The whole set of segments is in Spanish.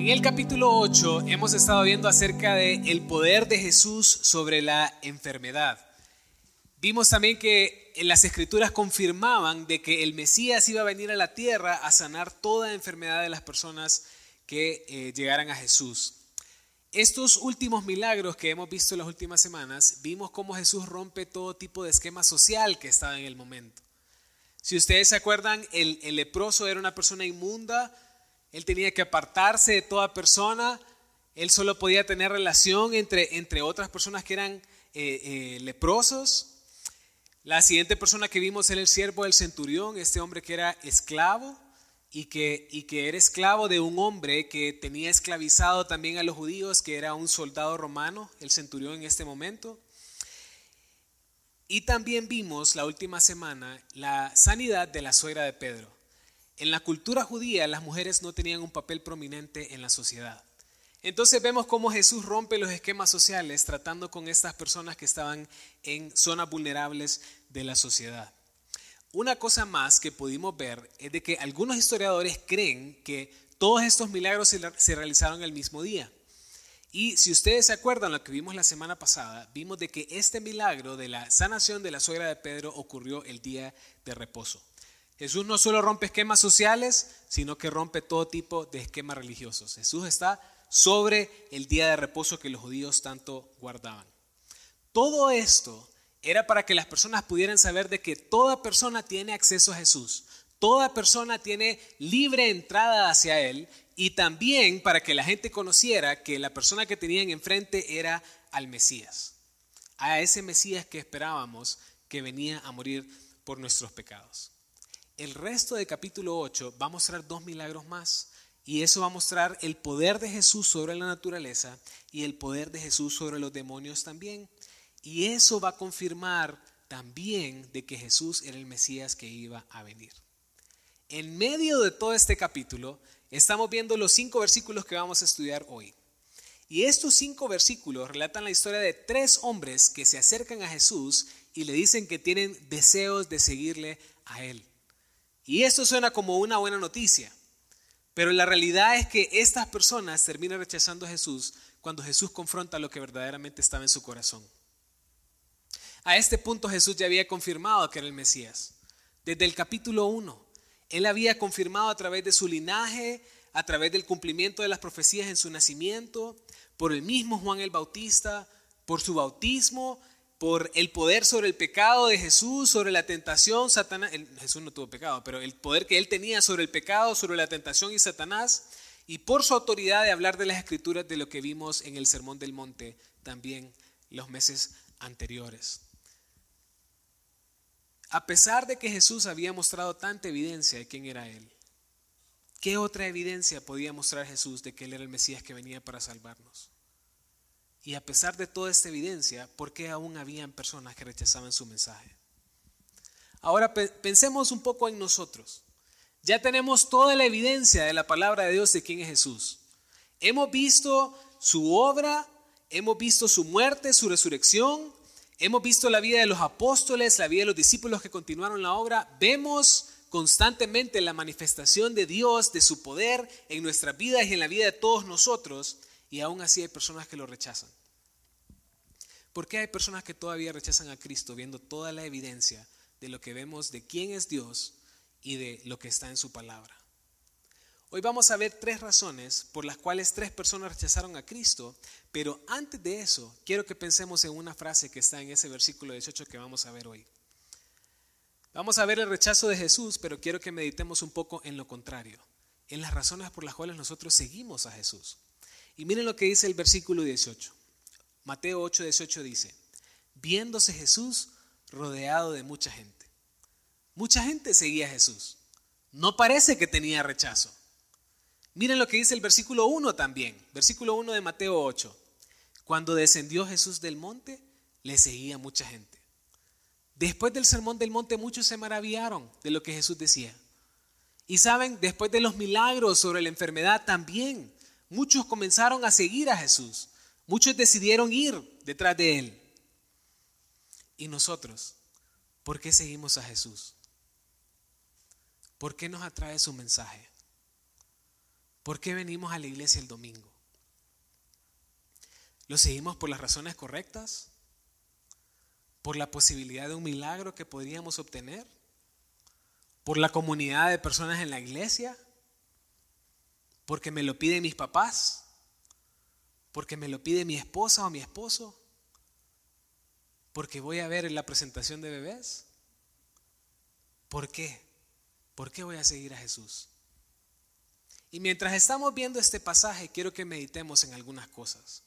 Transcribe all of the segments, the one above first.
En el capítulo 8 hemos estado viendo acerca de el poder de Jesús sobre la enfermedad. Vimos también que las escrituras confirmaban de que el Mesías iba a venir a la tierra a sanar toda enfermedad de las personas que eh, llegaran a Jesús. Estos últimos milagros que hemos visto en las últimas semanas, vimos cómo Jesús rompe todo tipo de esquema social que estaba en el momento. Si ustedes se acuerdan, el, leproso era una persona inmunda, él tenía que apartarse de toda persona, él solo podía tener relación entre, entre otras personas que eran eh, eh, leprosos. La siguiente persona que vimos era el siervo del centurión, este hombre que era esclavo y que, y que era esclavo de un hombre que tenía esclavizado también a los judíos, que era un soldado romano, el centurión en este momento. Y también vimos la última semana la sanidad de la suegra de Pedro. En la cultura judía las mujeres no tenían un papel prominente en la sociedad. Entonces vemos cómo Jesús rompe los esquemas sociales tratando con estas personas que estaban en zonas vulnerables de la sociedad. Una cosa más que pudimos ver es de que algunos historiadores creen que todos estos milagros se realizaron el mismo día. Y si ustedes se acuerdan lo que vimos la semana pasada, vimos de que este milagro de la sanación de la suegra de Pedro ocurrió el día de reposo. Jesús no solo rompe esquemas sociales, sino que rompe todo tipo de esquemas religiosos. Jesús está sobre el día de reposo que los judíos tanto guardaban. Todo esto era para que las personas pudieran saber de que toda persona tiene acceso a Jesús. Toda persona tiene libre entrada hacia Él y también para que la gente conociera que la persona que tenían enfrente era al Mesías, a ese Mesías que esperábamos que venía a morir por nuestros pecados. El resto del capítulo 8 va a mostrar dos milagros más y eso va a mostrar el poder de Jesús sobre la naturaleza y el poder de Jesús sobre los demonios también. Y eso va a confirmar también de que Jesús era el Mesías que iba a venir. En medio de todo este capítulo, estamos viendo los cinco versículos que vamos a estudiar hoy. Y estos cinco versículos relatan la historia de tres hombres que se acercan a Jesús y le dicen que tienen deseos de seguirle a Él. Y esto suena como una buena noticia, pero la realidad es que estas personas terminan rechazando a Jesús cuando Jesús confronta lo que verdaderamente estaba en su corazón. A este punto Jesús ya había confirmado que era el Mesías. Desde el capítulo 1, él había confirmado a través de su linaje, a través del cumplimiento de las profecías en su nacimiento, por el mismo Juan el Bautista, por su bautismo, por el poder sobre el pecado de Jesús, sobre la tentación, Satanás, Jesús no tuvo pecado, pero el poder que él tenía sobre el pecado, sobre la tentación y Satanás, y por su autoridad de hablar de las escrituras de lo que vimos en el Sermón del Monte también los meses anteriores. A pesar de que Jesús había mostrado tanta evidencia de quién era Él, ¿qué otra evidencia podía mostrar Jesús de que Él era el Mesías que venía para salvarnos? Y a pesar de toda esta evidencia, ¿por qué aún habían personas que rechazaban su mensaje? Ahora pensemos un poco en nosotros. Ya tenemos toda la evidencia de la palabra de Dios de quién es Jesús. Hemos visto su obra, hemos visto su muerte, su resurrección, Hemos visto la vida de los apóstoles, la vida de los discípulos que continuaron la obra. Vemos constantemente la manifestación de Dios, de su poder en nuestras vidas y en la vida de todos nosotros. Y aún así hay personas que lo rechazan. ¿Por qué hay personas que todavía rechazan a Cristo viendo toda la evidencia de lo que vemos de quién es Dios y de lo que está en su palabra? Hoy vamos a ver tres razones por las cuales tres personas rechazaron a Cristo, pero antes de eso quiero que pensemos en una frase que está en ese versículo 18 que vamos a ver hoy. Vamos a ver el rechazo de Jesús, pero quiero que meditemos un poco en lo contrario, en las razones por las cuales nosotros seguimos a Jesús. Y miren lo que dice el versículo 18. Mateo 8, 18 dice, viéndose Jesús rodeado de mucha gente. Mucha gente seguía a Jesús. No parece que tenía rechazo. Miren lo que dice el versículo 1 también, versículo 1 de Mateo 8. Cuando descendió Jesús del monte, le seguía mucha gente. Después del sermón del monte muchos se maravillaron de lo que Jesús decía. Y saben, después de los milagros sobre la enfermedad también, muchos comenzaron a seguir a Jesús. Muchos decidieron ir detrás de Él. ¿Y nosotros? ¿Por qué seguimos a Jesús? ¿Por qué nos atrae su mensaje? ¿Por qué venimos a la iglesia el domingo? ¿Lo seguimos por las razones correctas? ¿Por la posibilidad de un milagro que podríamos obtener? ¿Por la comunidad de personas en la iglesia? ¿Porque me lo piden mis papás? ¿Porque me lo pide mi esposa o mi esposo? ¿Porque voy a ver la presentación de bebés? ¿Por qué? ¿Por qué voy a seguir a Jesús? Y mientras estamos viendo este pasaje, quiero que meditemos en algunas cosas.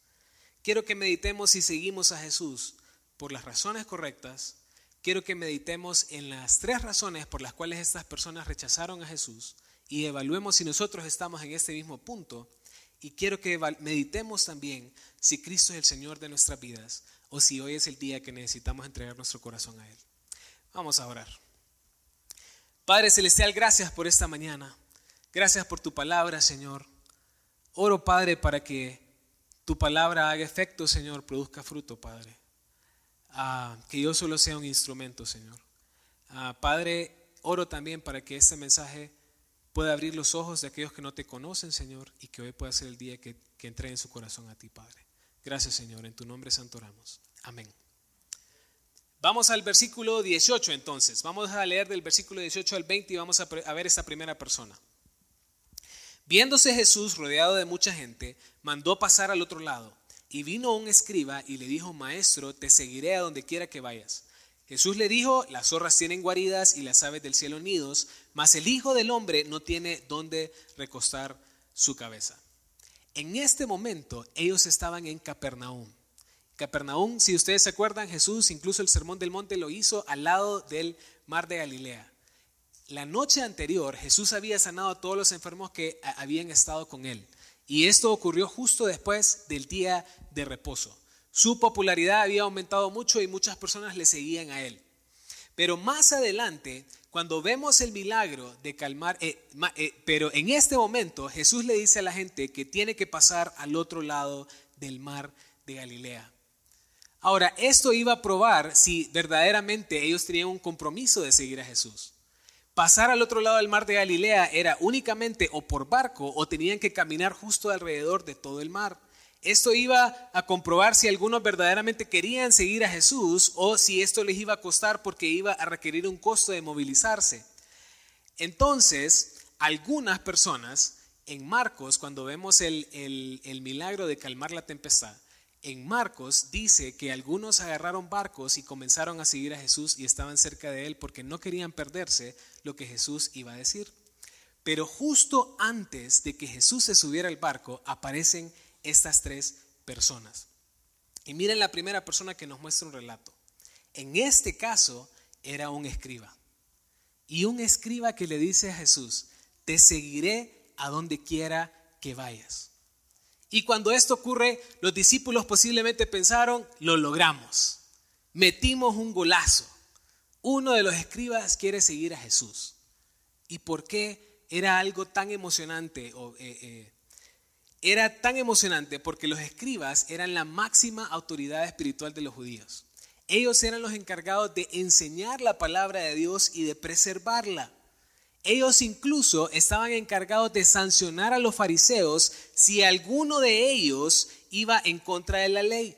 Quiero que meditemos si seguimos a Jesús por las razones correctas. Quiero que meditemos en las tres razones por las cuales estas personas rechazaron a Jesús y evaluemos si nosotros estamos en este mismo punto. Y quiero que meditemos también si Cristo es el Señor de nuestras vidas o si hoy es el día que necesitamos entregar nuestro corazón a Él. Vamos a orar. Padre Celestial, gracias por esta mañana. Gracias por tu palabra, Señor. Oro, Padre, para que tu palabra haga efecto, Señor, produzca fruto, Padre. Ah, que yo solo sea un instrumento, Señor. Ah, Padre, oro también para que este mensaje pueda abrir los ojos de aquellos que no te conocen, Señor, y que hoy pueda ser el día que, que en su corazón a ti, Padre. Gracias, Señor. En tu nombre santo oramos. Amén. Vamos al versículo 18 entonces. Vamos a leer del versículo 18 al 20 y vamos a, ver esta primera persona. Viéndose Jesús rodeado de mucha gente, mandó pasar al otro lado. Y vino un escriba y le dijo, Maestro, te seguiré a donde quiera que vayas. Jesús le dijo, las zorras tienen guaridas y las aves del cielo nidos, mas el Hijo del Hombre no tiene dónde recostar su cabeza. En este momento ellos estaban en Capernaum. Capernaum, si ustedes se acuerdan, Jesús incluso el Sermón del Monte lo hizo al lado del mar de Galilea. La noche anterior Jesús había sanado a todos los enfermos que habían estado con él. Y esto ocurrió justo después del día de reposo. Su popularidad había aumentado mucho y muchas personas le seguían a él. Pero más adelante, cuando vemos el milagro de calmar, eh, eh, pero en este momento Jesús le dice a la gente que tiene que pasar al otro lado del mar de Galilea. Ahora, esto iba a probar si verdaderamente ellos tenían un compromiso de seguir a Jesús. Pasar al otro lado del mar de Galilea era únicamente o por barco o tenían que caminar justo alrededor de todo el mar. Esto iba a comprobar si algunos verdaderamente querían seguir a Jesús o si esto les iba a costar porque iba a requerir un costo de movilizarse. Entonces, algunas personas en Marcos, cuando vemos el, el milagro de calmar la tempestad, en Marcos dice que algunos agarraron barcos y comenzaron a seguir a Jesús y estaban cerca de él porque no querían perderse lo que Jesús iba a decir. Pero justo antes de que Jesús se subiera al barco aparecen estas tres personas. Y miren la primera persona que nos muestra un relato. En este caso era un escriba. Y un escriba que le dice a Jesús, te seguiré a donde quiera que vayas. Y cuando esto ocurre, los discípulos posiblemente pensaron, lo logramos, metimos un golazo. Uno de los escribas quiere seguir a Jesús. ¿Y por qué era algo tan emocionante? Eh, eh, era tan emocionante porque los escribas eran la máxima autoridad espiritual de los judíos. Ellos eran los encargados de enseñar la palabra de Dios y de preservarla. Ellos incluso estaban encargados de sancionar a los fariseos si alguno de ellos iba en contra de la ley.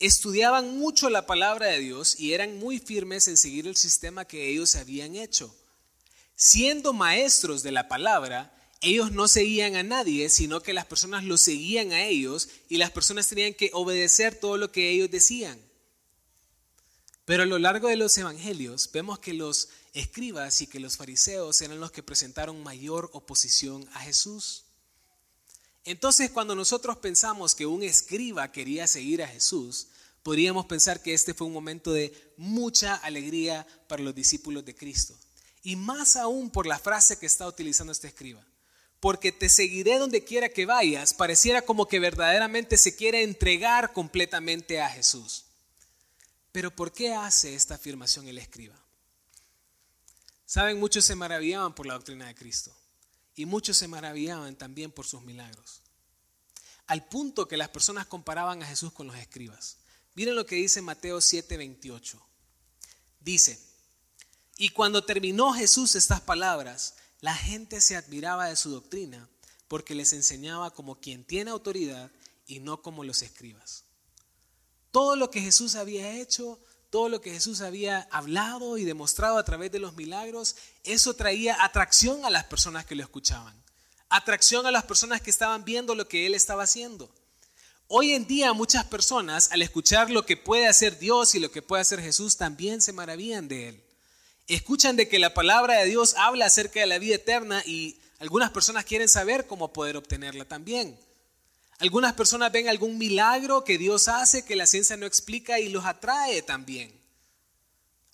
Estudiaban mucho la palabra de Dios y eran muy firmes en seguir el sistema que ellos habían hecho. Siendo maestros de la palabra, ellos no seguían a nadie, sino que las personas los seguían a ellos y las personas tenían que obedecer todo lo que ellos decían. Pero a lo largo de los evangelios vemos que los escribas y que los fariseos eran los que presentaron mayor oposición a Jesús. Entonces cuando nosotros pensamos que un escriba quería seguir a Jesús, podríamos pensar que este fue un momento de mucha alegría para los discípulos de Cristo. Y más aún por la frase que está utilizando este escriba. Porque te seguiré donde quiera que vayas, pareciera como que verdaderamente se quiere entregar completamente a Jesús. Pero ¿por qué hace esta afirmación el escriba? Saben, muchos se maravillaban por la doctrina de Cristo y muchos se maravillaban también por sus milagros. Al punto que las personas comparaban a Jesús con los escribas. Miren lo que dice Mateo 7:28. Dice, y cuando terminó Jesús estas palabras, la gente se admiraba de su doctrina, porque les enseñaba como quien tiene autoridad y no como los escribas. Todo lo que Jesús había hecho, todo lo que Jesús había hablado y demostrado a través de los milagros, eso traía atracción a las personas que lo escuchaban, atracción a las personas que estaban viendo lo que él estaba haciendo. Hoy en día muchas personas al escuchar lo que puede hacer Dios y lo que puede hacer Jesús también se maravillan de él. Escuchan de que la palabra de Dios habla acerca de la vida eterna y algunas personas quieren saber cómo poder obtenerla también. Algunas personas ven algún milagro que Dios hace que la ciencia no explica y los atrae también.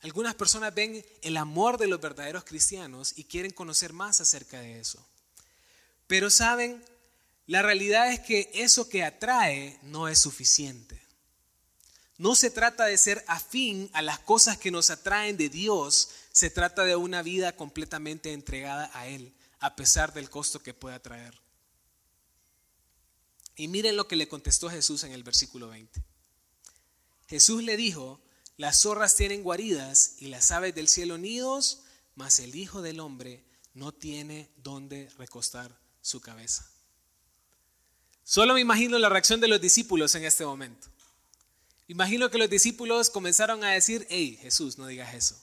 Algunas personas ven el amor de los verdaderos cristianos y quieren conocer más acerca de eso. Pero saben, la realidad es que eso que atrae no es suficiente. No se trata de ser afín a las cosas que nos atraen de Dios, se trata de una vida completamente entregada a Él, a pesar del costo que pueda traer. Y miren lo que le contestó Jesús en el versículo 20. Jesús le dijo, las zorras tienen guaridas y las aves del cielo nidos, mas el Hijo del Hombre no tiene dónde recostar su cabeza. Solo me imagino la reacción de los discípulos en este momento. Imagino que los discípulos comenzaron a decir, hey Jesús, no digas eso,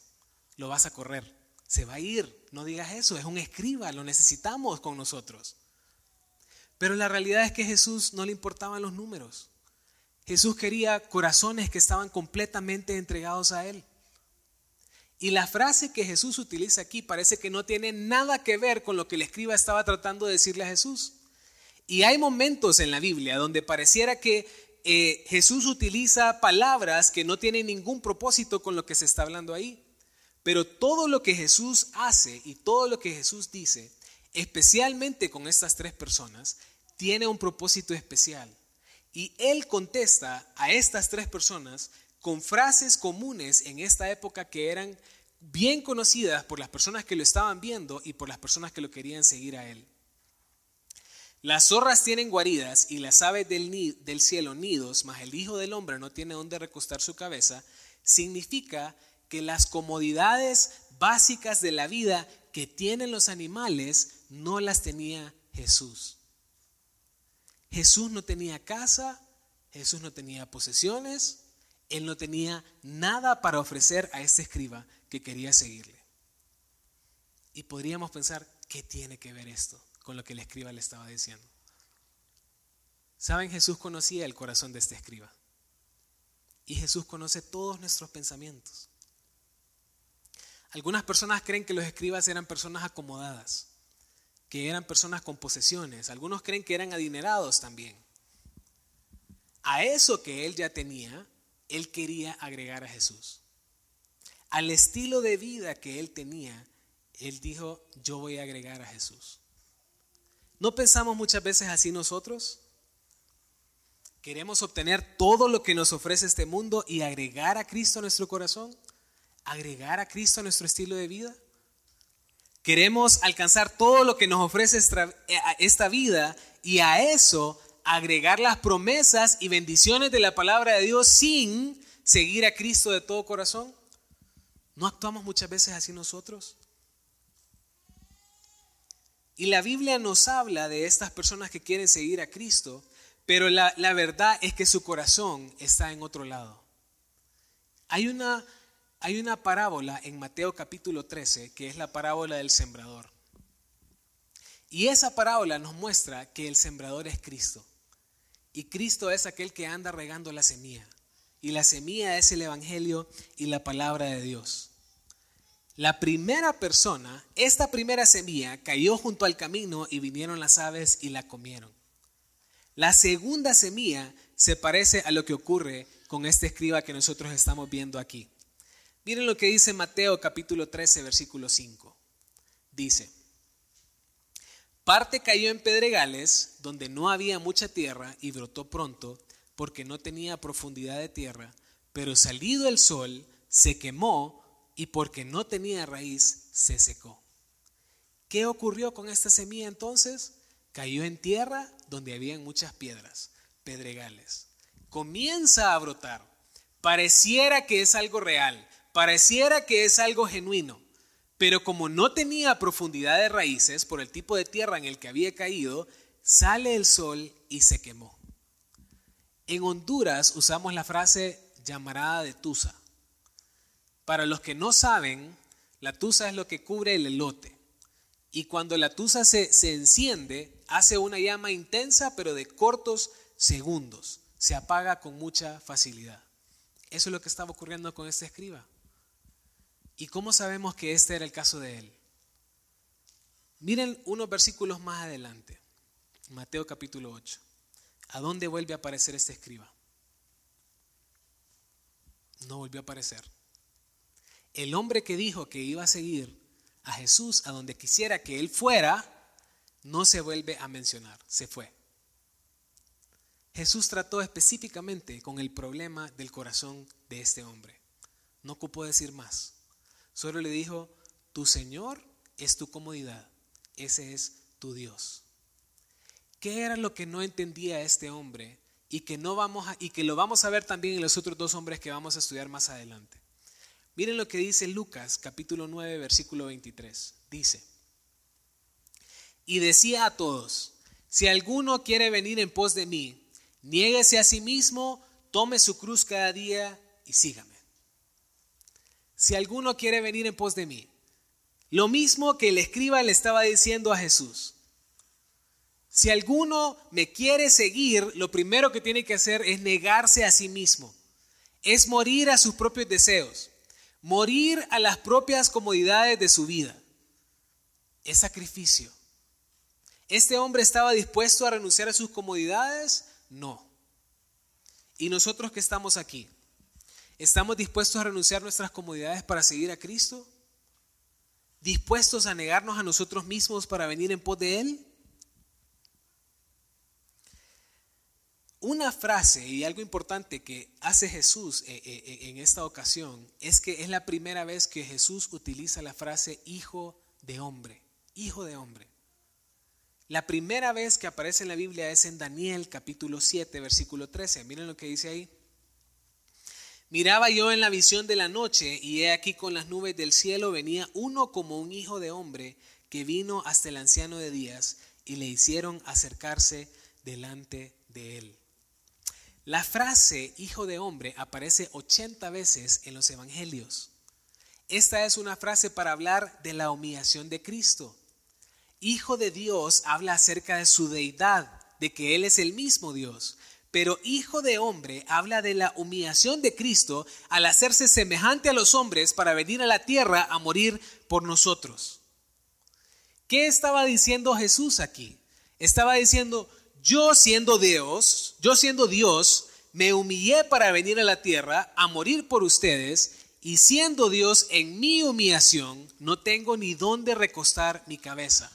lo vas a correr, se va a ir, no digas eso, es un escriba, lo necesitamos con nosotros. Pero la realidad es que Jesús no le importaban los números. Jesús quería corazones que estaban completamente entregados a Él. Y la frase que Jesús utiliza aquí parece que no tiene nada que ver con lo que el escriba estaba tratando de decirle a Jesús. Y hay momentos en la Biblia donde pareciera que eh, Jesús utiliza palabras que no tienen ningún propósito con lo que se está hablando ahí. Pero todo lo que Jesús hace y todo lo que Jesús dice, especialmente con estas tres personas, tiene un propósito especial. Y él contesta a estas tres personas con frases comunes en esta época que eran bien conocidas por las personas que lo estaban viendo y por las personas que lo querían seguir a él. Las zorras tienen guaridas y las aves del, cielo nidos, mas el Hijo del Hombre no tiene donde recostar su cabeza, significa las comodidades básicas de la vida que tienen los animales no las tenía Jesús. Jesús no tenía casa, Jesús no tenía posesiones, él no tenía nada para ofrecer a este escriba que quería seguirle. Y podríamos pensar, ¿qué tiene que ver esto con lo que el escriba le estaba diciendo? Saben, Jesús conocía el corazón de este escriba. Y Jesús conoce todos nuestros pensamientos. Algunas personas creen que los escribas eran personas acomodadas que eran personas con posesiones. Algunos creen que eran adinerados también. A eso que él ya tenía, él quería agregar a Jesús. Al estilo de vida que él tenía, él dijo, yo voy a agregar a Jesús. ¿No pensamos muchas veces así nosotros? Queremos obtener todo lo que nos ofrece este mundo y agregar a Cristo a nuestro corazón, agregar a Cristo a nuestro estilo de vida. Queremos alcanzar todo lo que nos ofrece eh, esta vida y a eso agregar las promesas y bendiciones de la palabra de Dios sin seguir a Cristo de todo corazón. ¿No actuamos muchas veces así nosotros? Y la Biblia nos habla de estas personas que quieren seguir a Cristo, pero la, la verdad es que su corazón está en otro lado. Hay una hay una parábola en Mateo capítulo 13 que es la parábola del sembrador. Y esa parábola nos muestra que el sembrador es Cristo. Y Cristo es aquel que anda regando la semilla. Y la semilla es el Evangelio y la palabra de Dios. La primera persona, esta primera semilla, cayó junto al camino y vinieron las aves y la comieron. La segunda semilla se parece a lo que ocurre con este escriba que nosotros estamos viendo aquí. Miren lo que dice Mateo capítulo 13, versículo 5. Dice, parte cayó en pedregales donde no había mucha tierra y brotó pronto porque no tenía profundidad de tierra, pero salido el sol se quemó y porque no tenía raíz se secó. ¿Qué ocurrió con esta semilla entonces? Cayó en tierra donde habían muchas piedras, pedregales. Comienza a brotar. Pareciera que es algo real, Pareciera que es algo genuino, Pero como no tenía profundidad de raíces por el tipo de tierra en el que había caído, sale el sol y se quemó. En Honduras usamos la frase llamarada de tusa. Para los que no saben, la tusa es lo que cubre el elote. Y cuando la tusa se, se enciende, hace una llama intensa, pero de cortos segundos. Se apaga con mucha facilidad. Eso es lo que estaba ocurriendo con este escriba. ¿Y cómo sabemos que este era el caso de él? Miren unos versículos más adelante, Mateo capítulo 8. ¿A dónde vuelve a aparecer este escriba? No volvió a aparecer. El hombre que dijo que iba a seguir a Jesús a donde quisiera que él fuera, no se vuelve a mencionar, se fue. Jesús trató específicamente con el problema del corazón de este hombre. No ocupó decir más. Solo le dijo, tu Señor es tu comodidad, ese es tu Dios. ¿Qué era lo que no entendía este hombre y que, no vamos y que lo vamos a ver también en los otros dos hombres que vamos a estudiar más adelante? Miren lo que dice Lucas capítulo 9 versículo 23. Dice, y decía a todos, si alguno quiere venir en pos de mí, niéguese a sí mismo, tome su cruz cada día y sígame. Si alguno quiere venir en pos de mí, lo mismo que el escriba le estaba diciendo a Jesús. Si alguno me quiere seguir, lo primero que tiene que hacer es negarse a sí mismo, es morir a sus propios deseos, morir a las propias comodidades de su vida. Es sacrificio. ¿Este hombre estaba dispuesto a renunciar a sus comodidades? No. ¿Y nosotros que estamos aquí? ¿Estamos dispuestos a renunciar nuestras comodidades para seguir a Cristo? ¿Dispuestos a negarnos a nosotros mismos para venir en pos de Él? Una frase y algo importante que hace Jesús eh, eh, eh, en esta ocasión es que es la primera vez que Jesús utiliza la frase hijo de hombre, hijo de hombre. La primera vez que aparece en la Biblia es en Daniel capítulo 7, versículo 13. Miren lo que dice ahí. Miraba yo en la visión de la noche y he aquí con las nubes del cielo venía uno como un hijo de hombre que vino hasta el anciano de días y le hicieron acercarse delante de él. La frase hijo de hombre aparece 80 veces en los evangelios. Esta es una frase para hablar de la humillación de Cristo. Hijo de Dios habla acerca de su deidad, de que Él es el mismo Dios. Pero hijo de hombre habla de la humillación de Cristo al hacerse semejante a los hombres para venir a la tierra a morir por nosotros. ¿Qué estaba diciendo Jesús aquí? Estaba diciendo, yo siendo Dios, yo siendo Dios, me humillé para venir a la tierra a morir por ustedes y siendo Dios en mi humillación, no tengo ni dónde recostar mi cabeza.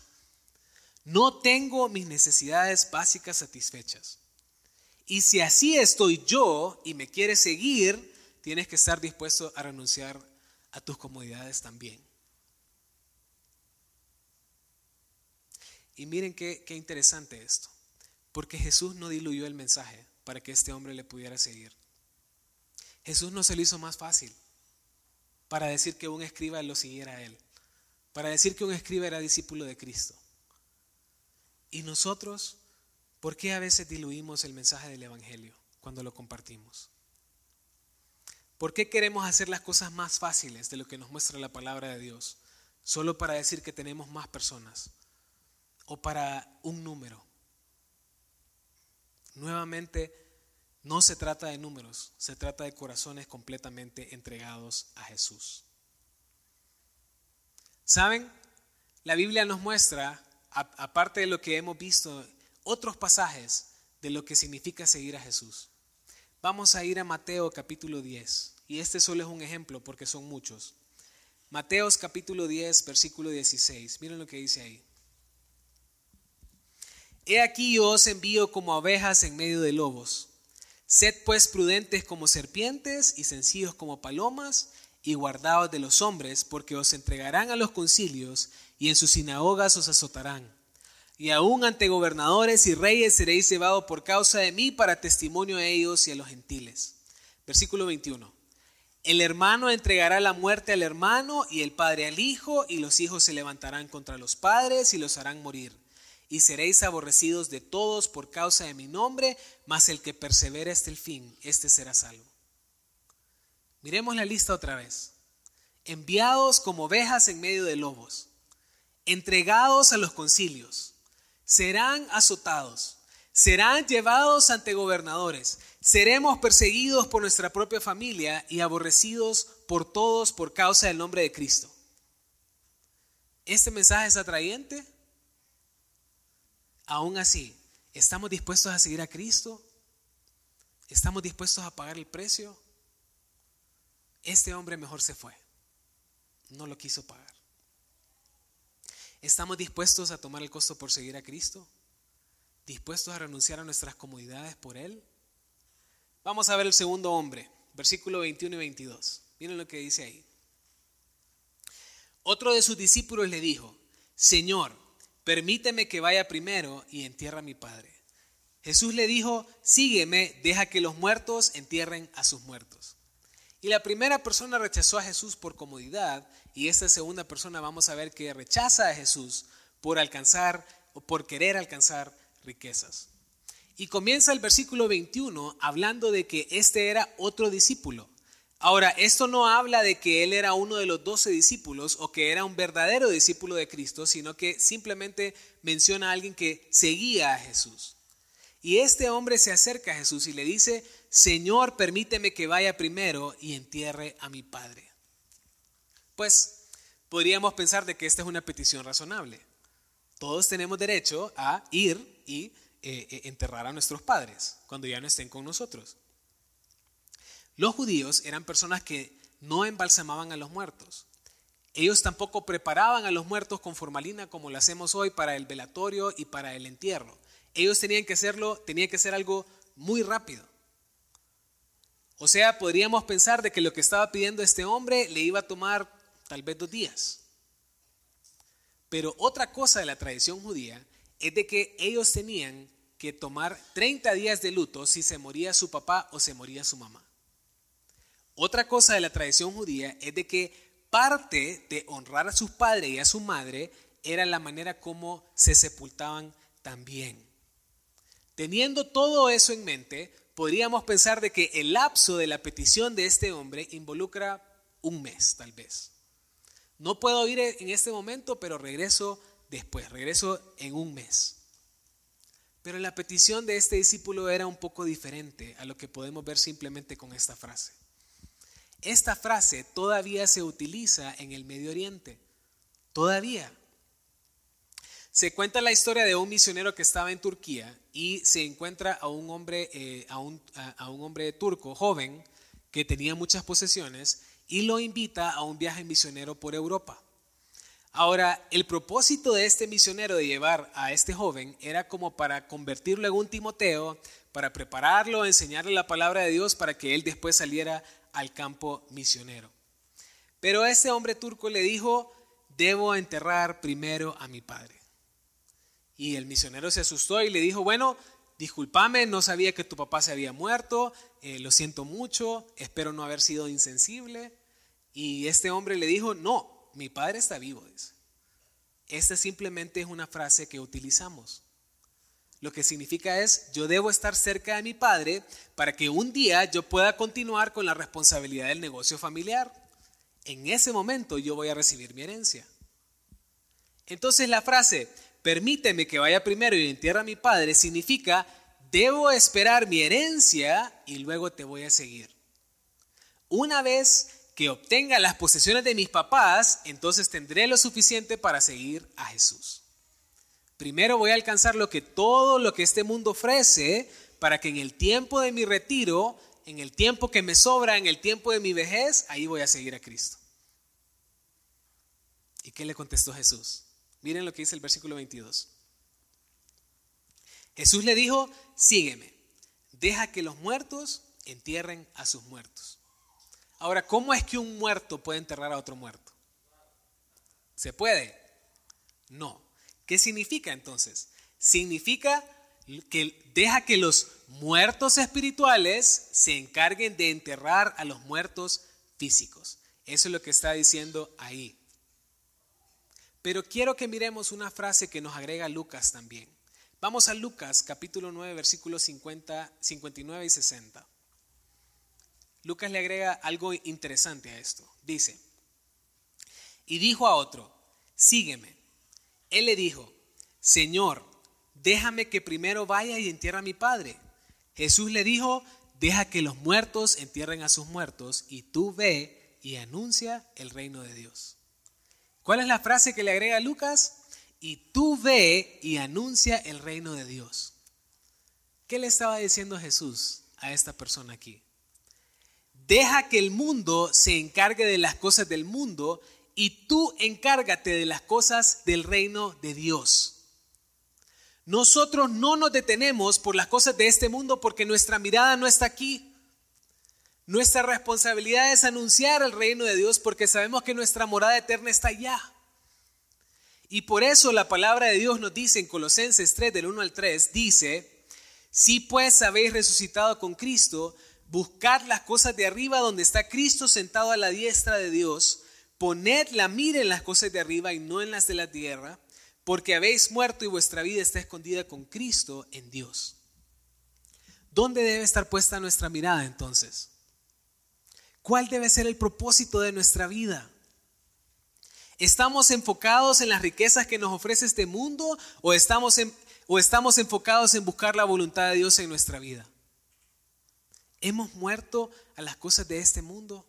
No tengo mis necesidades básicas satisfechas. Y si así estoy yo y me quieres seguir, tienes que estar dispuesto a renunciar a tus comodidades también. Y miren qué, interesante esto, porque Jesús no diluyó el mensaje para que este hombre le pudiera seguir. Jesús no se lo hizo más fácil para decir que un escriba lo siguiera a él, para decir que un escriba era discípulo de Cristo. Y nosotros, ¿por qué a veces diluimos el mensaje del Evangelio cuando lo compartimos? ¿Por qué queremos hacer las cosas más fáciles de lo que nos muestra la palabra de Dios? Solo para decir que tenemos más personas o para un número. Nuevamente, no se trata de números, se trata de corazones completamente entregados a Jesús. ¿Saben? La Biblia nos muestra aparte de lo que hemos visto, otros pasajes de lo que significa seguir a Jesús. Vamos a ir a Mateo capítulo 10. Y este solo es un ejemplo porque son muchos. Mateos capítulo 10, versículo 16. Miren lo que dice ahí. He aquí yo os envío como abejas en medio de lobos. Sed pues prudentes como serpientes y sencillos como palomas y guardaos de los hombres, porque os entregarán a los concilios y en sus sinagogas os azotarán. Y aún ante gobernadores y reyes seréis llevados por causa de mí para testimonio a ellos y a los gentiles. Versículo 21. El hermano entregará la muerte al hermano y el padre al hijo, y los hijos se levantarán contra los padres y los harán morir. Y seréis aborrecidos de todos por causa de mi nombre, mas el que persevere hasta el fin, este será salvo. Miremos la lista otra vez. Enviados como ovejas en medio de lobos, entregados a los concilios, serán azotados, serán llevados ante gobernadores, seremos perseguidos por nuestra propia familia y aborrecidos por todos por causa del nombre de Cristo. ¿Este mensaje es atrayente? Aún así, ¿estamos dispuestos a seguir a Cristo? ¿Estamos dispuestos a pagar el precio? Este hombre mejor se fue. No lo quiso pagar. ¿Estamos dispuestos a tomar el costo por seguir a Cristo? ¿Dispuestos a renunciar a nuestras comodidades por Él? Vamos a ver el segundo hombre, versículo 21 y 22. Miren lo que dice ahí. Otro de sus discípulos le dijo, Señor, permíteme que vaya primero y entierre a mi padre. Jesús le dijo, sígueme, deja que los muertos entierren a sus muertos. Y la primera persona rechazó a Jesús por comodidad y esta segunda persona vamos a ver que rechaza a Jesús por alcanzar o por querer alcanzar riquezas. Y comienza el versículo 21 hablando de que este era otro discípulo. Ahora, esto no habla de que él era uno de los doce discípulos o que era un verdadero discípulo de Cristo, sino que simplemente menciona a alguien que seguía a Jesús. Y este hombre se acerca a Jesús y le dice, Señor, permíteme que vaya primero y entierre a mi padre. Pues podríamos pensar de que esta es una petición razonable. Todos tenemos derecho a ir y eh, eh, enterrar a nuestros padres cuando ya no estén con nosotros. Los judíos eran personas que no embalsamaban a los muertos. Ellos tampoco preparaban a los muertos con formalina como lo hacemos hoy para el velatorio y para el entierro. Ellos tenían que hacerlo, tenía que ser algo muy rápido. O sea, podríamos pensar de que lo que estaba pidiendo este hombre le iba a tomar tal vez dos días. Pero otra cosa de la tradición judía es de que ellos tenían que tomar 30 días de luto si se moría su papá o se moría su mamá. Otra cosa de la tradición judía es de que parte de honrar a sus padres y a su madre era la manera como se sepultaban también. Teniendo todo eso en mente, podríamos pensar de que el lapso de la petición de este hombre involucra un mes, tal vez. No puedo ir en este momento, pero regreso después, regreso en un mes. Pero la petición de este discípulo era un poco diferente a lo que podemos ver simplemente con esta frase. Esta frase todavía se utiliza en el Medio Oriente. Todavía. Se cuenta la historia de un misionero que estaba en Turquía y se encuentra a un hombre, eh, a, un, a un hombre turco joven que tenía muchas posesiones y lo invita a un viaje misionero por Europa. Ahora, el propósito de este misionero de llevar a este joven era como para convertirlo en un Timoteo, para prepararlo, enseñarle la palabra de Dios para que él después saliera al campo misionero. Pero este hombre turco le dijo, debo enterrar primero a mi padre. Y el misionero se asustó y le dijo, bueno, discúlpame, no sabía que tu papá se había muerto, eh, lo siento mucho, espero no haber sido insensible. Y este hombre le dijo, no, mi padre está vivo. Esta simplemente es una frase que utilizamos. Lo que significa es, yo debo estar cerca de mi padre para que un día yo pueda continuar con la responsabilidad del negocio familiar. En ese momento yo voy a recibir mi herencia. Entonces la frase, permíteme que vaya primero y entierre a mi padre, significa, debo esperar mi herencia y luego te voy a seguir. Una vez que obtenga las posesiones de mis papás, entonces tendré lo suficiente para seguir a Jesús. Primero voy a alcanzar lo que todo lo que este mundo ofrece para que en el tiempo de mi retiro, en el tiempo que me sobra, en el tiempo de mi vejez, ahí voy a seguir a Cristo. ¿Y qué le contestó Jesús? Miren lo que dice el versículo 22. Jesús le dijo, sígueme, deja que los muertos entierren a sus muertos. Ahora, ¿cómo es que un muerto puede enterrar a otro muerto? ¿Se puede? No. ¿Qué significa entonces? Significa que deja que los muertos espirituales se encarguen de enterrar a los muertos físicos. Eso es lo que está diciendo ahí. Pero quiero que miremos una frase que nos agrega Lucas también. Vamos a Lucas capítulo 9 versículos 50, 59 y 60. Lucas le agrega algo interesante a esto. Dice, y dijo a otro, sígueme. Él le dijo, Señor, déjame que primero vaya y entierre a mi padre. Jesús le dijo, deja que los muertos entierren a sus muertos y tú ve y anuncia el reino de Dios. ¿Cuál es la frase que le agrega Lucas? Y tú ve y anuncia el reino de Dios. ¿Qué le estaba diciendo Jesús a esta persona aquí? Deja que el mundo se encargue de las cosas del mundo y tú encárgate de las cosas del reino de Dios. Nosotros no nos detenemos por las cosas de este mundo porque nuestra mirada no está aquí. Nuestra responsabilidad es anunciar el reino de Dios porque sabemos que nuestra morada eterna está allá. Y por eso la palabra de Dios nos dice en Colosenses 3 del 1 al 3, dice, si pues habéis resucitado con Cristo, buscad las cosas de arriba donde está Cristo sentado a la diestra de Dios, poned la mira en las cosas de arriba y no en las de la tierra porque habéis muerto y vuestra vida está escondida con Cristo en Dios. ¿Dónde debe estar puesta nuestra mirada entonces? ¿Cuál debe ser el propósito de nuestra vida? ¿Estamos enfocados en las riquezas que nos ofrece este mundo o estamos, o estamos enfocados en buscar la voluntad de Dios en nuestra vida? ¿Hemos muerto a las cosas de este mundo?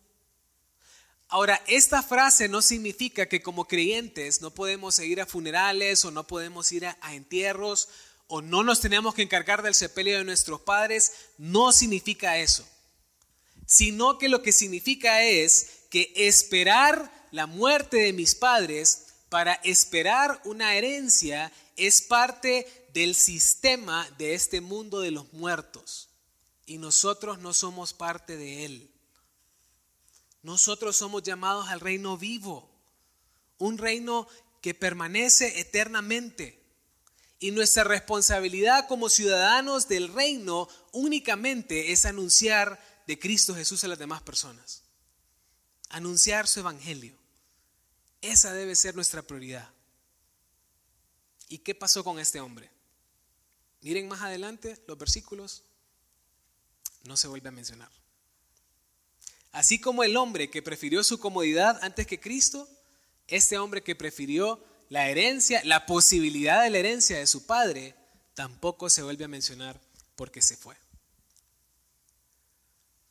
Ahora, esta frase no significa que como creyentes no podemos ir a funerales o no podemos ir a, entierros o no nos tenemos que encargar del sepelio de nuestros padres. No significa eso. Sino que lo que significa es que esperar la muerte de mis padres para esperar una herencia es parte del sistema de este mundo de los muertos. Y nosotros no somos parte de él. Nosotros somos llamados al reino vivo, un reino que permanece eternamente. Y nuestra responsabilidad como ciudadanos del reino únicamente es anunciar de Cristo Jesús a las demás personas. Anunciar su evangelio. Esa debe ser nuestra prioridad. ¿Y qué pasó con este hombre? Miren más adelante los versículos. No se vuelve a mencionar. Así como el hombre que prefirió su comodidad antes que Cristo, este hombre que prefirió la herencia, la posibilidad de la herencia de su padre, tampoco se vuelve a mencionar porque se fue.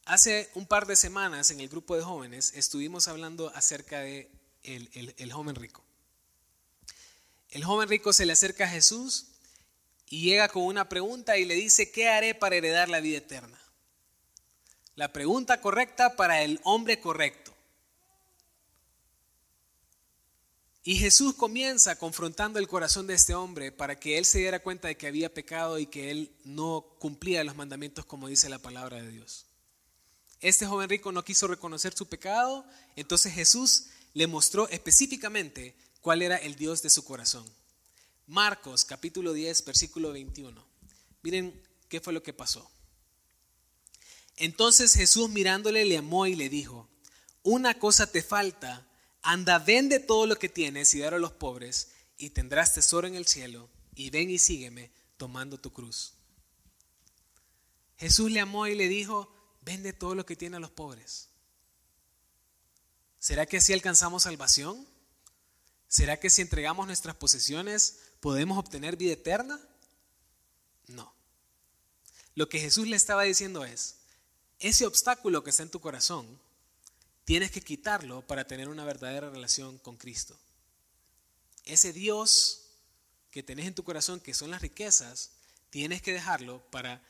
Hace un par de semanas en el grupo de jóvenes estuvimos hablando acerca de el, el joven rico. El joven rico se le acerca a Jesús y llega con una pregunta y le dice, ¿qué haré para heredar la vida eterna? La pregunta correcta para el hombre correcto. Y Jesús comienza confrontando el corazón de este hombre para que él se diera cuenta de que había pecado y que él no cumplía los mandamientos como dice la palabra de Dios. Este joven rico no quiso reconocer su pecado, entonces Jesús le mostró específicamente cuál era el Dios de su corazón. Marcos capítulo 10, versículo 21. Miren qué fue lo que pasó. Entonces Jesús mirándole le amó y le dijo, una cosa te falta, anda, vende todo lo que tienes y dale a los pobres y tendrás tesoro en el cielo y ven y sígueme tomando tu cruz. Jesús le amó y le dijo, vende todo lo que tiene a los pobres. ¿Será que así alcanzamos salvación? ¿Será que si entregamos nuestras posesiones podemos obtener vida eterna? No. Lo que Jesús le estaba diciendo es, ese obstáculo que está en tu corazón, tienes que quitarlo para tener una verdadera relación con Cristo. Ese Dios que tenés en tu corazón, que son las riquezas, tienes que dejarlo para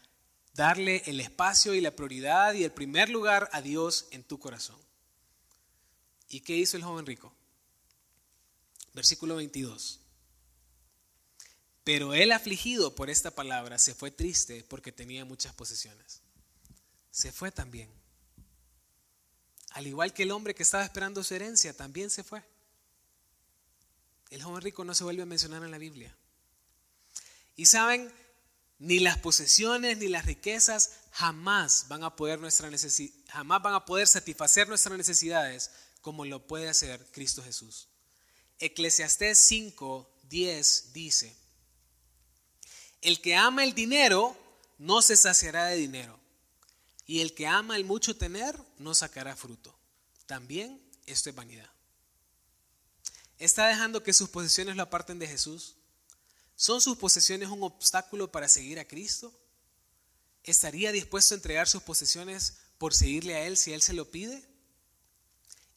darle el espacio y la prioridad y el primer lugar a Dios en tu corazón. ¿Y qué hizo el joven rico? Versículo 22. Pero él afligido por esta palabra se fue triste porque tenía muchas posesiones se fue también. Al igual que el hombre que estaba esperando su herencia, también se fue. El joven rico no se vuelve a mencionar en la Biblia. Y saben, Ni las posesiones ni las riquezas jamás van a poder, nuestra jamás van a poder satisfacer nuestras necesidades como lo puede hacer Cristo Jesús. Eclesiastés 5, 10 dice, el que ama el dinero no se saciará de dinero, y el que ama el mucho tener no sacará fruto. También esto es vanidad. ¿Está dejando que sus posesiones lo aparten de Jesús? ¿Son sus posesiones un obstáculo para seguir a Cristo? ¿Estaría dispuesto a entregar sus posesiones por seguirle a Él si Él se lo pide?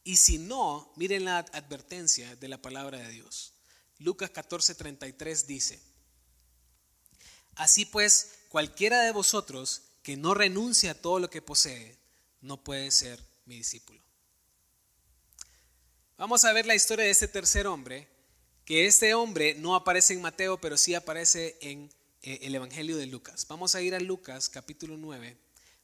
Y si no, miren la advertencia de la palabra de Dios. Lucas 14:33 dice, Así pues, cualquiera de vosotros que no renuncie a todo lo que posee, no puede ser mi discípulo. Vamos a ver la historia de este tercer hombre, que este hombre no aparece en Mateo, pero sí aparece en eh, el Evangelio de Lucas. Vamos a ir a Lucas capítulo 9,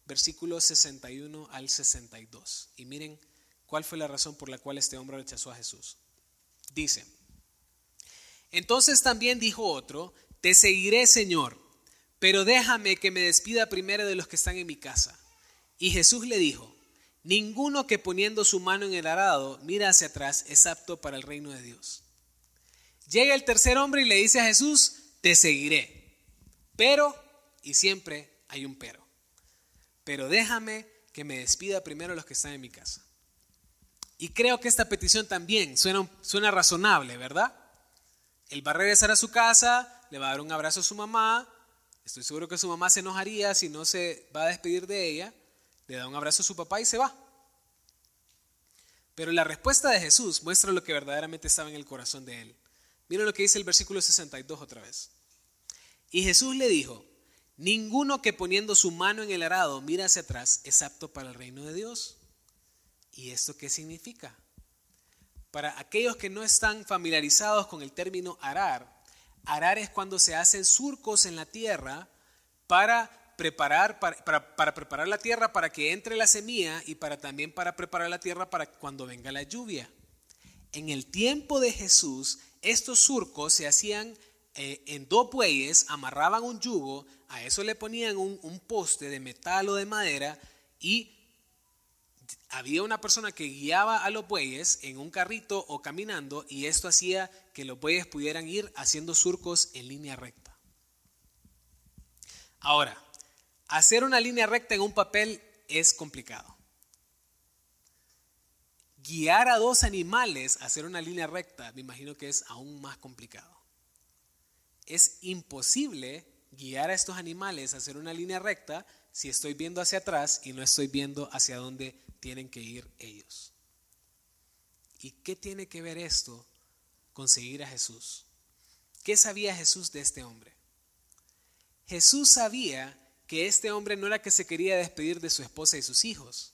versículos 61 al 62. Y miren cuál fue la razón por la cual este hombre rechazó a Jesús. Dice, entonces también dijo otro, te seguiré Señor, pero déjame que me despida primero de los que están en mi casa. Y Jesús le dijo, ninguno que poniendo su mano en el arado mira hacia atrás es apto para el reino de Dios. Llega el tercer hombre y le dice a Jesús, te seguiré, pero, y siempre hay un pero, pero déjame que me despida primero los que están en mi casa. Y creo que esta petición también suena, suena razonable, ¿verdad? Él va a regresar a su casa, le va a dar un abrazo a su mamá. Estoy seguro que su mamá se enojaría si no se va a despedir de ella. Le da un abrazo a su papá y se va. Pero la respuesta de Jesús muestra lo que verdaderamente estaba en el corazón de él. Miren lo que dice el versículo 62 otra vez. Y Jesús le dijo, ninguno que poniendo su mano en el arado mira hacia atrás es apto para el reino de Dios. ¿Y esto qué significa? Para aquellos que no están familiarizados con el término arar, arar es cuando se hacen surcos en la tierra para preparar, para, para, preparar la tierra para que entre la semilla y para también para preparar la tierra para cuando venga la lluvia. En el tiempo de Jesús, estos surcos se hacían eh, en dos bueyes, amarraban un yugo, a eso le ponían un, un poste de metal o de madera y había una persona que guiaba a los bueyes en un carrito o caminando y esto hacía que los bueyes pudieran ir haciendo surcos en línea recta. Ahora, hacer una línea recta en un papel es complicado. Guiar a dos animales a hacer una línea recta, me imagino que es aún más complicado. Es imposible guiar a estos animales a hacer una línea recta si estoy viendo hacia atrás y no estoy viendo hacia dónde tienen que ir ellos. ¿Y qué tiene que ver esto con seguir a Jesús? ¿Qué sabía Jesús de este hombre? Jesús sabía que este hombre no era que se quería despedir de su esposa y sus hijos.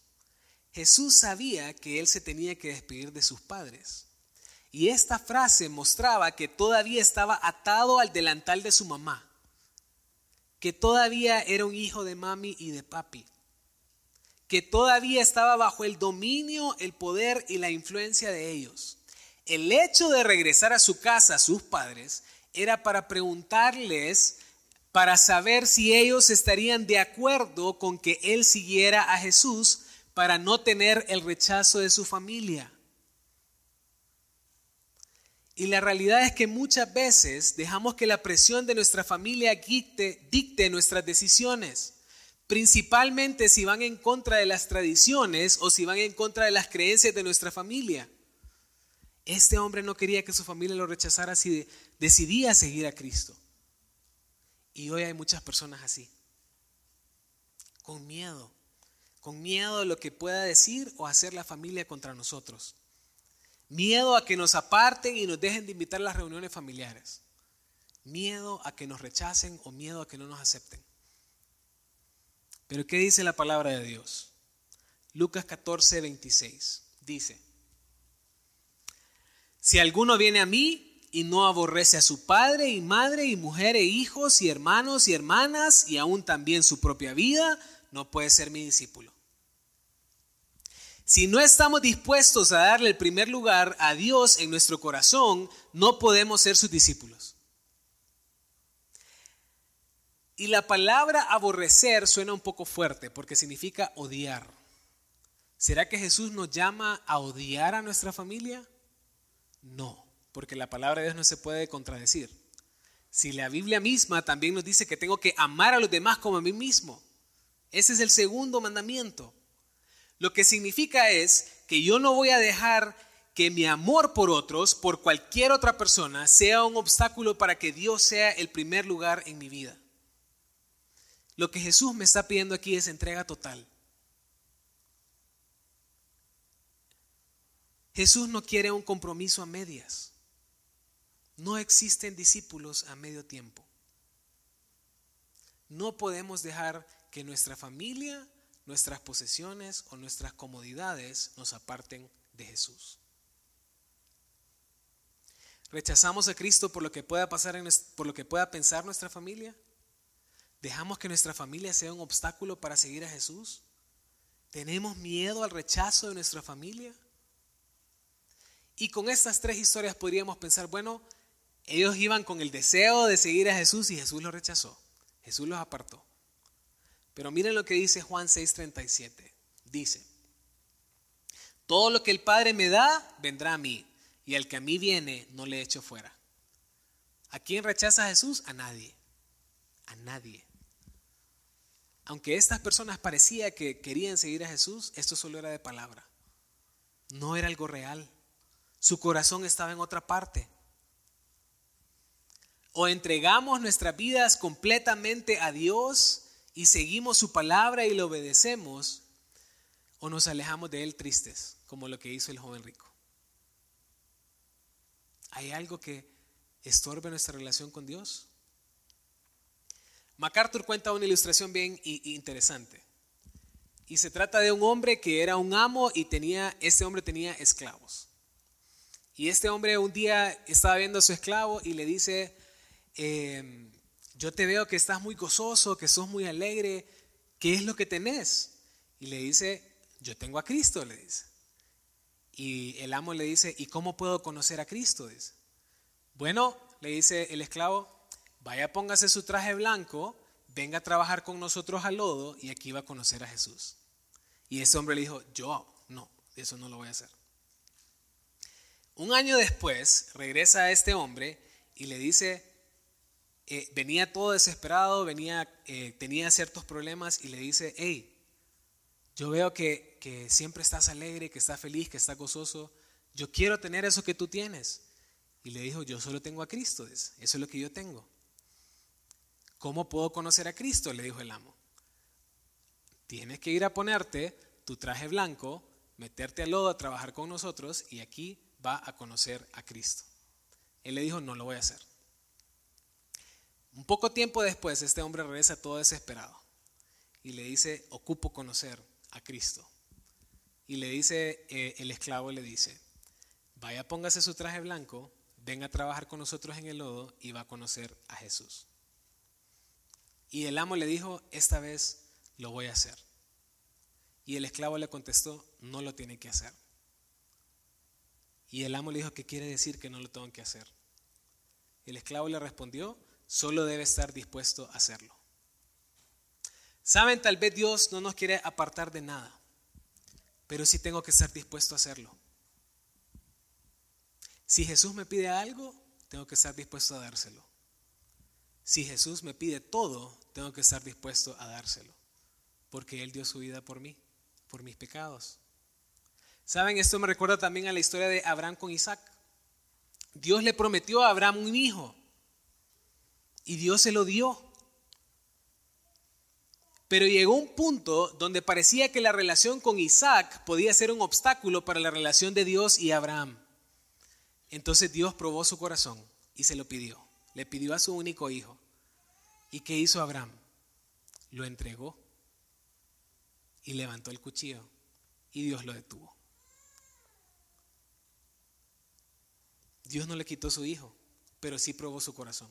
Jesús sabía que él se tenía que despedir de sus padres. Y esta frase mostraba que todavía estaba atado al delantal de su mamá, que todavía era un hijo de mami y de papi, que todavía estaba bajo el dominio, el poder y la influencia de ellos. El hecho de regresar a su casa, a sus padres, era para preguntarles, para saber si ellos estarían de acuerdo con que él siguiera a Jesús para no tener el rechazo de su familia. Y la realidad es que muchas veces dejamos que la presión de nuestra familia dicte, dicte nuestras decisiones principalmente si van en contra de las tradiciones o si van en contra de las creencias de nuestra familia. Este hombre no quería que su familia lo rechazara si decidía seguir a Cristo. Y hoy hay muchas personas así, con miedo, con miedo de lo que pueda decir o hacer la familia contra nosotros. Miedo a que nos aparten y nos dejen de invitar a las reuniones familiares. Miedo a que nos rechacen o miedo a que no nos acepten. Pero ¿qué dice la palabra de Dios? Lucas 14, 26 dice, si alguno viene a mí y no aborrece a su padre y madre y mujer e hijos y hermanos y hermanas y aún también su propia vida, no puede ser mi discípulo. Si no estamos dispuestos a darle el primer lugar a Dios en nuestro corazón, no podemos ser sus discípulos. Y la palabra aborrecer suena un poco fuerte porque significa odiar. ¿Será que Jesús nos llama a odiar a nuestra familia? No, porque la palabra de Dios no se puede contradecir. Si la Biblia misma también nos dice que tengo que amar a los demás como a mí mismo. Ese es el segundo mandamiento. Lo que significa es que yo no voy a dejar que mi amor por otros, por cualquier otra persona, sea un obstáculo para que Dios sea el primer lugar en mi vida. Lo que Jesús me está pidiendo aquí es entrega total. Jesús no quiere un compromiso a medias. No existen discípulos a medio tiempo. No podemos dejar que nuestra familia, nuestras posesiones o nuestras comodidades nos aparten de Jesús. ¿Rechazamos a Cristo por lo que pueda pasar por lo que pueda pensar nuestra familia? ¿Dejamos que nuestra familia sea un obstáculo para seguir a Jesús? ¿Tenemos miedo al rechazo de nuestra familia? Y con estas tres historias podríamos pensar, bueno, ellos iban con el deseo de seguir a Jesús y Jesús los rechazó. Jesús los apartó. Pero miren lo que dice Juan 6:37. Dice, todo lo que el Padre me da, vendrá a mí, y al que a mí viene, no le echo fuera. ¿A quién rechaza a Jesús? A nadie. A nadie. Aunque estas personas parecía que querían seguir a Jesús, esto solo era de palabra. No era algo real. Su corazón estaba en otra parte. O entregamos nuestras vidas completamente a Dios y seguimos su palabra y le obedecemos, o nos alejamos de Él tristes, como lo que hizo el joven rico. ¿Hay algo que estorbe nuestra relación con Dios? MacArthur cuenta una ilustración bien interesante. Y se trata de un hombre que era un amo y tenía, este hombre tenía esclavos. Y este hombre un día estaba viendo a su esclavo y le dice, em, yo te veo que estás muy gozoso, que sos muy alegre, ¿qué es lo que tenés? Y le dice, yo tengo a Cristo, le dice. Y el amo le dice, ¿y cómo puedo conocer a Cristo? Dice. Bueno, le dice el esclavo, vaya póngase su traje blanco, venga a trabajar con nosotros al lodo y aquí va a conocer a Jesús. Y ese hombre le dijo, yo no, eso no lo voy a hacer. Un año después regresa a este hombre y le dice, eh, venía todo desesperado, venía, eh, tenía ciertos problemas y le dice, hey, yo veo que, que siempre estás alegre, que estás feliz, que estás gozoso, yo quiero tener eso que tú tienes. Y le dijo, yo solo tengo a Cristo, eso es lo que yo tengo. ¿Cómo puedo conocer a Cristo? Le dijo el amo. Tienes que ir a ponerte tu traje blanco, meterte al lodo a trabajar con nosotros y aquí va a conocer a Cristo. Él le dijo, no lo voy a hacer. Un poco tiempo después, este hombre regresa todo desesperado y le dice, ocupo conocer a Cristo. Y le dice, eh, el esclavo le dice, vaya, póngase su traje blanco, venga a trabajar con nosotros en el lodo y va a conocer a Jesús. Y el amo le dijo, esta vez lo voy a hacer. Y el esclavo le contestó, no lo tiene que hacer. Y el amo le dijo, ¿qué quiere decir que no lo tengo que hacer? El esclavo le respondió, solo debe estar dispuesto a hacerlo. Saben, tal vez Dios no nos quiere apartar de nada, pero sí tengo que estar dispuesto a hacerlo. Si Jesús me pide algo, tengo que estar dispuesto a dárselo. Si Jesús me pide todo, tengo que estar dispuesto a dárselo, porque Él dio su vida por mí, por mis pecados. ¿Saben? Esto me recuerda también a la historia de Abraham con Isaac. Dios le prometió a Abraham un hijo y Dios se lo dio. Pero llegó un punto donde parecía que la relación con Isaac podía ser un obstáculo para la relación de Dios y Abraham. Entonces Dios probó su corazón y se lo pidió. Le pidió a su único hijo. ¿Y qué hizo Abraham? Lo entregó y levantó el cuchillo y Dios lo detuvo. Dios no le quitó su hijo, pero sí probó su corazón.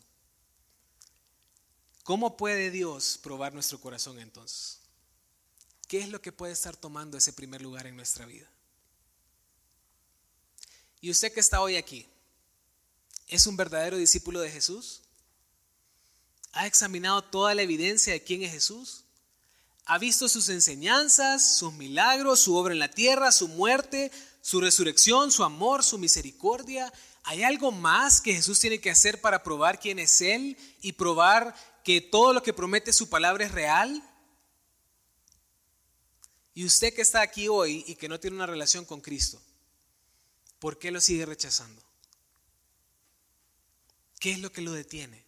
¿Cómo puede Dios probar nuestro corazón entonces? ¿Qué es lo que puede estar tomando ese primer lugar en nuestra vida? Y usted que está hoy aquí, ¿es un verdadero discípulo de Jesús? ¿Ha examinado toda la evidencia de quién es Jesús? ¿Ha visto sus enseñanzas, sus milagros, su obra en la tierra, su muerte, su resurrección, su amor, su misericordia? ¿Hay algo más que Jesús tiene que hacer para probar quién es Él y probar que todo lo que promete su palabra es real? Y usted que está aquí hoy y que no tiene una relación con Cristo, ¿por qué lo sigue rechazando? ¿Qué es lo que lo detiene?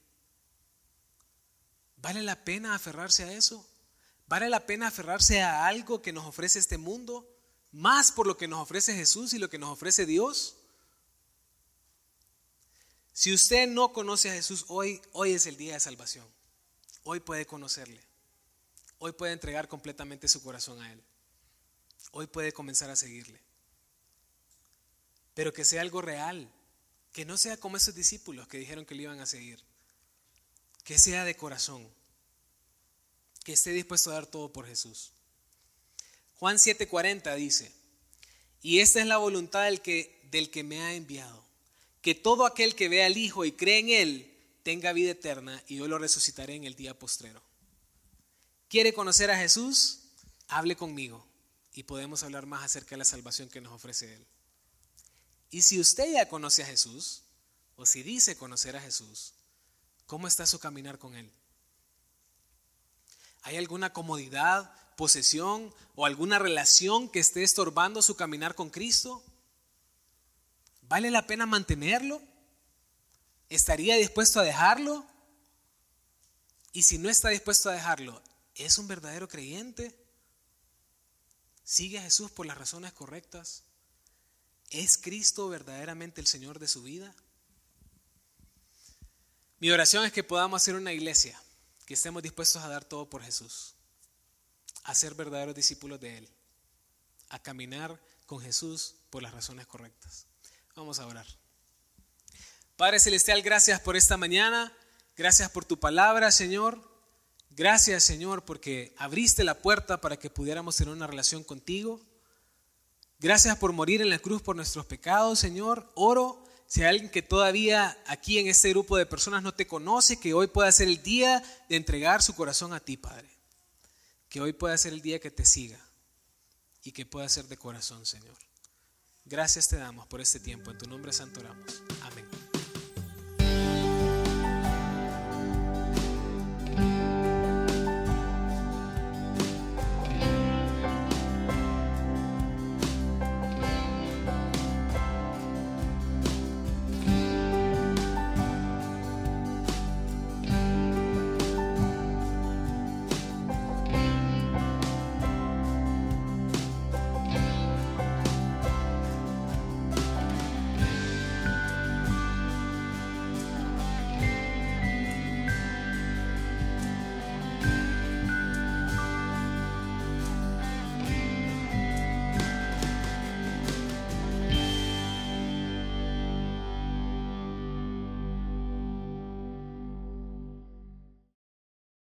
¿Vale la pena aferrarse a eso? ¿Vale la pena aferrarse a algo que nos ofrece este mundo? Más por lo que nos ofrece Jesús y lo que nos ofrece Dios. Si usted no conoce a Jesús hoy, hoy es el día de salvación. Hoy puede conocerle. Hoy puede entregar completamente su corazón a Él. Hoy puede comenzar a seguirle. Pero que sea algo real. Que no sea como esos discípulos que dijeron que le iban a seguir. Que sea de corazón. Que esté dispuesto a dar todo por Jesús. Juan 7:40 dice, y esta es la voluntad del que, del que me ha enviado, que todo aquel que vea al Hijo y cree en Él tenga vida eterna y yo lo resucitaré en el día postrero. ¿Quiere conocer a Jesús? Hable conmigo y podemos hablar más acerca de la salvación que nos ofrece Él. Y si usted ya conoce a Jesús, o si dice conocer a Jesús, ¿cómo está su caminar con Él? ¿Hay alguna comodidad, posesión o alguna relación que esté estorbando su caminar con Cristo? ¿Vale la pena mantenerlo? ¿Estaría dispuesto a dejarlo? Y si no está dispuesto a dejarlo, ¿es un verdadero creyente? ¿Sigue a Jesús por las razones correctas? ¿Es Cristo verdaderamente el Señor de su vida? Mi oración es que podamos hacer una iglesia, que estemos dispuestos a dar todo por Jesús, a ser verdaderos discípulos de Él, a caminar con Jesús por las razones correctas. Vamos a orar. Padre Celestial, gracias por esta mañana, gracias por tu palabra, Señor. Gracias Señor porque abriste la puerta para que pudiéramos tener una relación contigo. Gracias por morir en la cruz por nuestros pecados, Señor. Oro si alguien que todavía aquí en este grupo de personas no te conoce, que hoy pueda ser el día de entregar su corazón a ti, Padre. Que hoy pueda ser el día que te siga y que pueda ser de corazón, Señor. Gracias te damos por este tiempo. En tu nombre santo oramos. Amén.